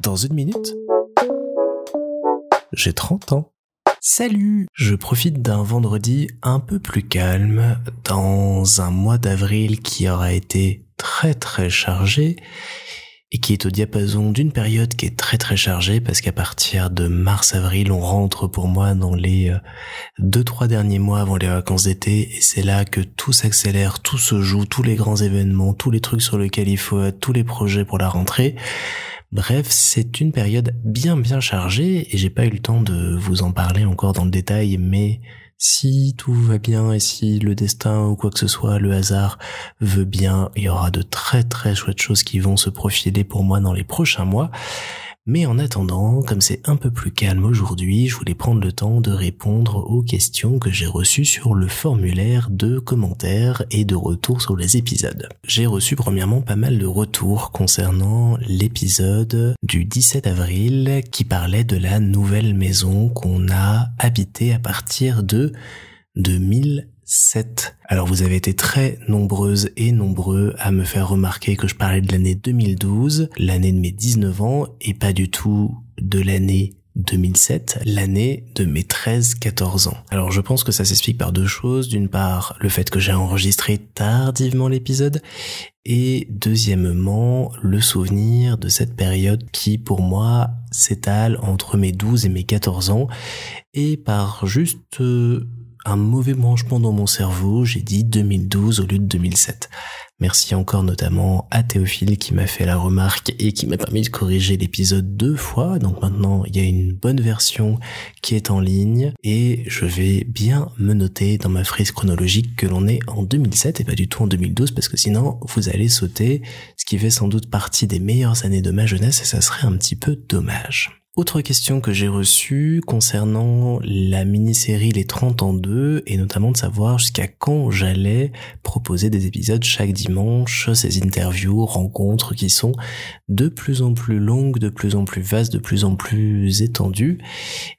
Dans une minute, j'ai 30 ans. Salut Je profite d'un vendredi un peu plus calme dans un mois d'avril qui aura été très très chargé et qui est au diapason d'une période qui est très très chargée parce qu'à partir de mars-avril, on rentre pour moi dans les euh, deux trois derniers mois avant les vacances d'été et c'est là que tout s'accélère, tout se joue, tous les grands événements, tous les trucs sur lesquels il faut être, tous les projets pour la rentrée. Bref, c'est une période bien bien chargée et j'ai pas eu le temps de vous en parler encore dans le détail, mais si tout va bien et si le destin ou quoi que ce soit, le hasard veut bien, il y aura de très très chouettes choses qui vont se profiler pour moi dans les prochains mois. Mais en attendant, comme c'est un peu plus calme aujourd'hui, je voulais prendre le temps de répondre aux questions que j'ai reçues sur le formulaire de commentaires et de retours sur les épisodes. J'ai reçu premièrement pas mal de retours concernant l'épisode du 17 avril qui parlait de la nouvelle maison qu'on a habitée à partir de 2000 7. Alors vous avez été très nombreuses et nombreux à me faire remarquer que je parlais de l'année 2012, l'année de mes 19 ans, et pas du tout de l'année 2007, l'année de mes 13-14 ans. Alors je pense que ça s'explique par deux choses. D'une part, le fait que j'ai enregistré tardivement l'épisode et deuxièmement, le souvenir de cette période qui pour moi s'étale entre mes 12 et mes 14 ans et par juste euh, un mauvais branchement dans mon cerveau, j'ai dit 2012 au lieu de 2007. Merci encore notamment à Théophile qui m'a fait la remarque et qui m'a permis de corriger l'épisode deux fois. Donc maintenant, il y a une bonne version qui est en ligne et je vais bien me noter dans ma frise chronologique que l'on est en 2007 et pas du tout en 2012 parce que sinon vous allez sauter, ce qui fait sans doute partie des meilleures années de ma jeunesse et ça serait un petit peu dommage. Autre question que j'ai reçue concernant la mini-série Les 30 en 2 et notamment de savoir jusqu'à quand j'allais proposer des épisodes chaque dimanche, ces interviews, rencontres qui sont de plus en plus longues, de plus en plus vastes, de plus en plus étendues.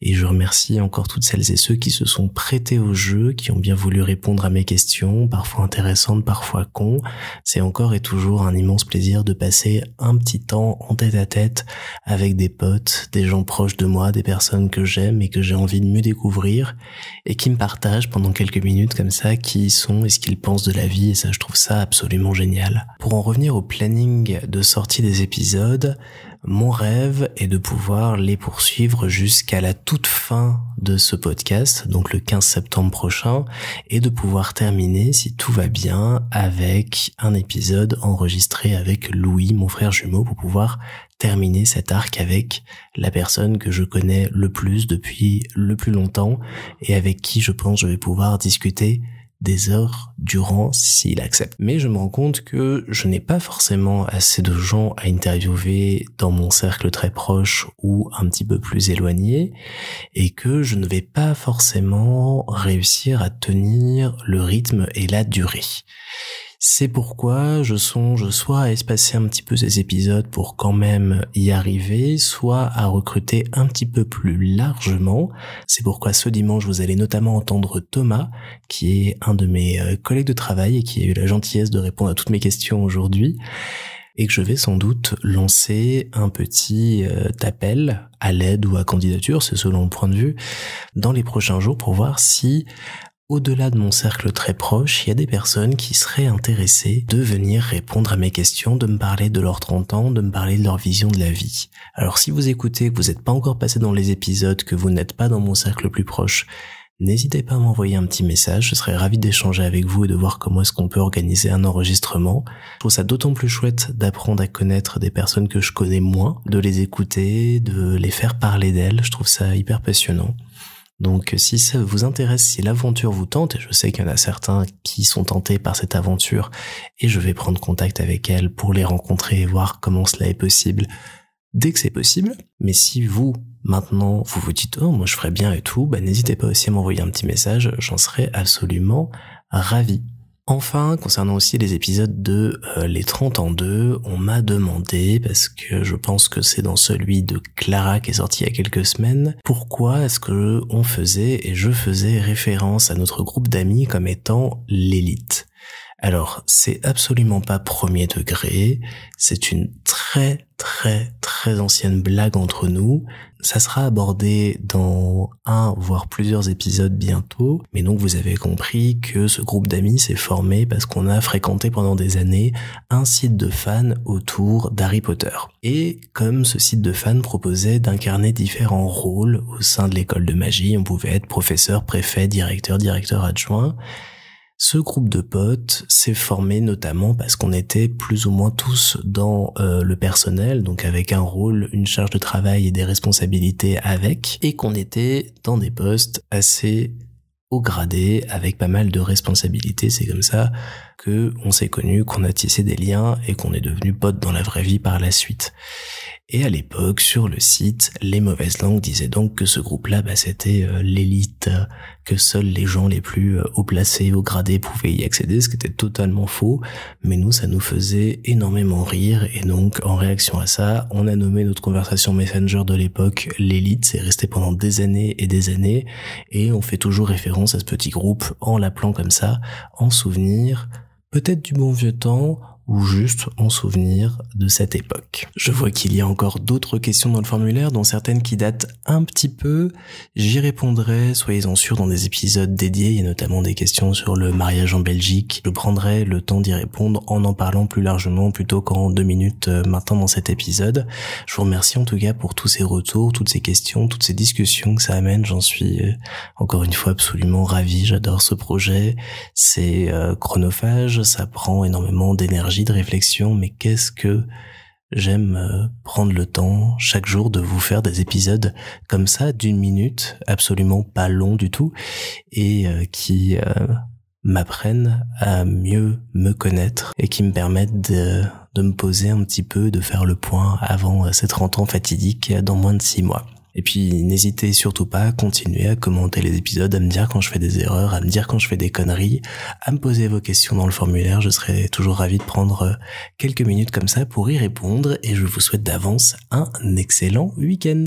Et je remercie encore toutes celles et ceux qui se sont prêtés au jeu, qui ont bien voulu répondre à mes questions, parfois intéressantes, parfois cons. C'est encore et toujours un immense plaisir de passer un petit temps en tête à tête avec des potes, des gens proches de moi, des personnes que j'aime et que j'ai envie de mieux découvrir et qui me partagent pendant quelques minutes comme ça qui ils sont et ce qu'ils pensent de la vie et ça je trouve ça absolument génial. Pour en revenir au planning de sortie des épisodes, mon rêve est de pouvoir les poursuivre jusqu'à la toute fin de ce podcast, donc le 15 septembre prochain, et de pouvoir terminer, si tout va bien, avec un épisode enregistré avec Louis, mon frère jumeau, pour pouvoir terminer cet arc avec la personne que je connais le plus depuis le plus longtemps et avec qui je pense je vais pouvoir discuter des heures durant s'il accepte. Mais je me rends compte que je n'ai pas forcément assez de gens à interviewer dans mon cercle très proche ou un petit peu plus éloigné et que je ne vais pas forcément réussir à tenir le rythme et la durée. C'est pourquoi je songe soit à espacer un petit peu ces épisodes pour quand même y arriver, soit à recruter un petit peu plus largement. C'est pourquoi ce dimanche, vous allez notamment entendre Thomas, qui est un de mes euh, collègues de travail et qui a eu la gentillesse de répondre à toutes mes questions aujourd'hui et que je vais sans doute lancer un petit euh, appel à l'aide ou à candidature, c'est selon le point de vue, dans les prochains jours pour voir si au-delà de mon cercle très proche, il y a des personnes qui seraient intéressées de venir répondre à mes questions, de me parler de leurs 30 ans, de me parler de leur vision de la vie. Alors si vous écoutez, que vous n'êtes pas encore passé dans les épisodes, que vous n'êtes pas dans mon cercle plus proche, n'hésitez pas à m'envoyer un petit message, je serais ravi d'échanger avec vous et de voir comment est-ce qu'on peut organiser un enregistrement. Je trouve ça d'autant plus chouette d'apprendre à connaître des personnes que je connais moins, de les écouter, de les faire parler d'elles, je trouve ça hyper passionnant. Donc si ça vous intéresse, si l'aventure vous tente, et je sais qu'il y en a certains qui sont tentés par cette aventure, et je vais prendre contact avec elles pour les rencontrer et voir comment cela est possible dès que c'est possible. Mais si vous, maintenant, vous vous dites, oh, moi je ferais bien et tout, bah, n'hésitez pas aussi à m'envoyer un petit message, j'en serais absolument ravi. Enfin, concernant aussi les épisodes de euh, Les 30 en 2, on m'a demandé, parce que je pense que c'est dans celui de Clara qui est sorti il y a quelques semaines, pourquoi est-ce que on faisait et je faisais référence à notre groupe d'amis comme étant l'élite. Alors, c'est absolument pas premier degré, c'est une très très très ancienne blague entre nous. Ça sera abordé dans un, voire plusieurs épisodes bientôt. Mais donc vous avez compris que ce groupe d'amis s'est formé parce qu'on a fréquenté pendant des années un site de fans autour d'Harry Potter. Et comme ce site de fans proposait d'incarner différents rôles au sein de l'école de magie, on pouvait être professeur, préfet, directeur, directeur adjoint, ce groupe de potes s'est formé notamment parce qu'on était plus ou moins tous dans euh, le personnel, donc avec un rôle, une charge de travail et des responsabilités avec, et qu'on était dans des postes assez haut gradés, avec pas mal de responsabilités. C'est comme ça que on s'est connus, qu'on a tissé des liens et qu'on est devenu potes dans la vraie vie par la suite. Et à l'époque, sur le site, les mauvaises langues disaient donc que ce groupe-là, bah, c'était euh, l'élite, que seuls les gens les plus euh, haut placés, haut gradés pouvaient y accéder, ce qui était totalement faux. Mais nous, ça nous faisait énormément rire. Et donc, en réaction à ça, on a nommé notre conversation Messenger de l'époque l'élite. C'est resté pendant des années et des années. Et on fait toujours référence à ce petit groupe en l'appelant comme ça, en souvenir peut-être du bon vieux temps, ou juste en souvenir de cette époque. Je vois qu'il y a encore d'autres questions dans le formulaire, dont certaines qui datent un petit peu. J'y répondrai, soyez-en sûrs, dans des épisodes dédiés. Il y a notamment des questions sur le mariage en Belgique. Je prendrai le temps d'y répondre en en parlant plus largement plutôt qu'en deux minutes euh, maintenant dans cet épisode. Je vous remercie en tout cas pour tous ces retours, toutes ces questions, toutes ces discussions que ça amène. J'en suis euh, encore une fois absolument ravi. J'adore ce projet. C'est euh, chronophage, ça prend énormément d'énergie de réflexion, mais qu'est-ce que j'aime euh, prendre le temps chaque jour de vous faire des épisodes comme ça d'une minute, absolument pas long du tout, et euh, qui euh, m'apprennent à mieux me connaître et qui me permettent de, me poser un petit peu, de faire le point avant ces 30 ans fatidiques dans moins de 6 mois. Et puis n'hésitez surtout pas à continuer à commenter les épisodes, à me dire quand je fais des erreurs, à me dire quand je fais des conneries, à me poser vos questions dans le formulaire. Je serai toujours ravi de prendre euh, quelques minutes comme ça pour y répondre et je vous souhaite d'avance un excellent week-end.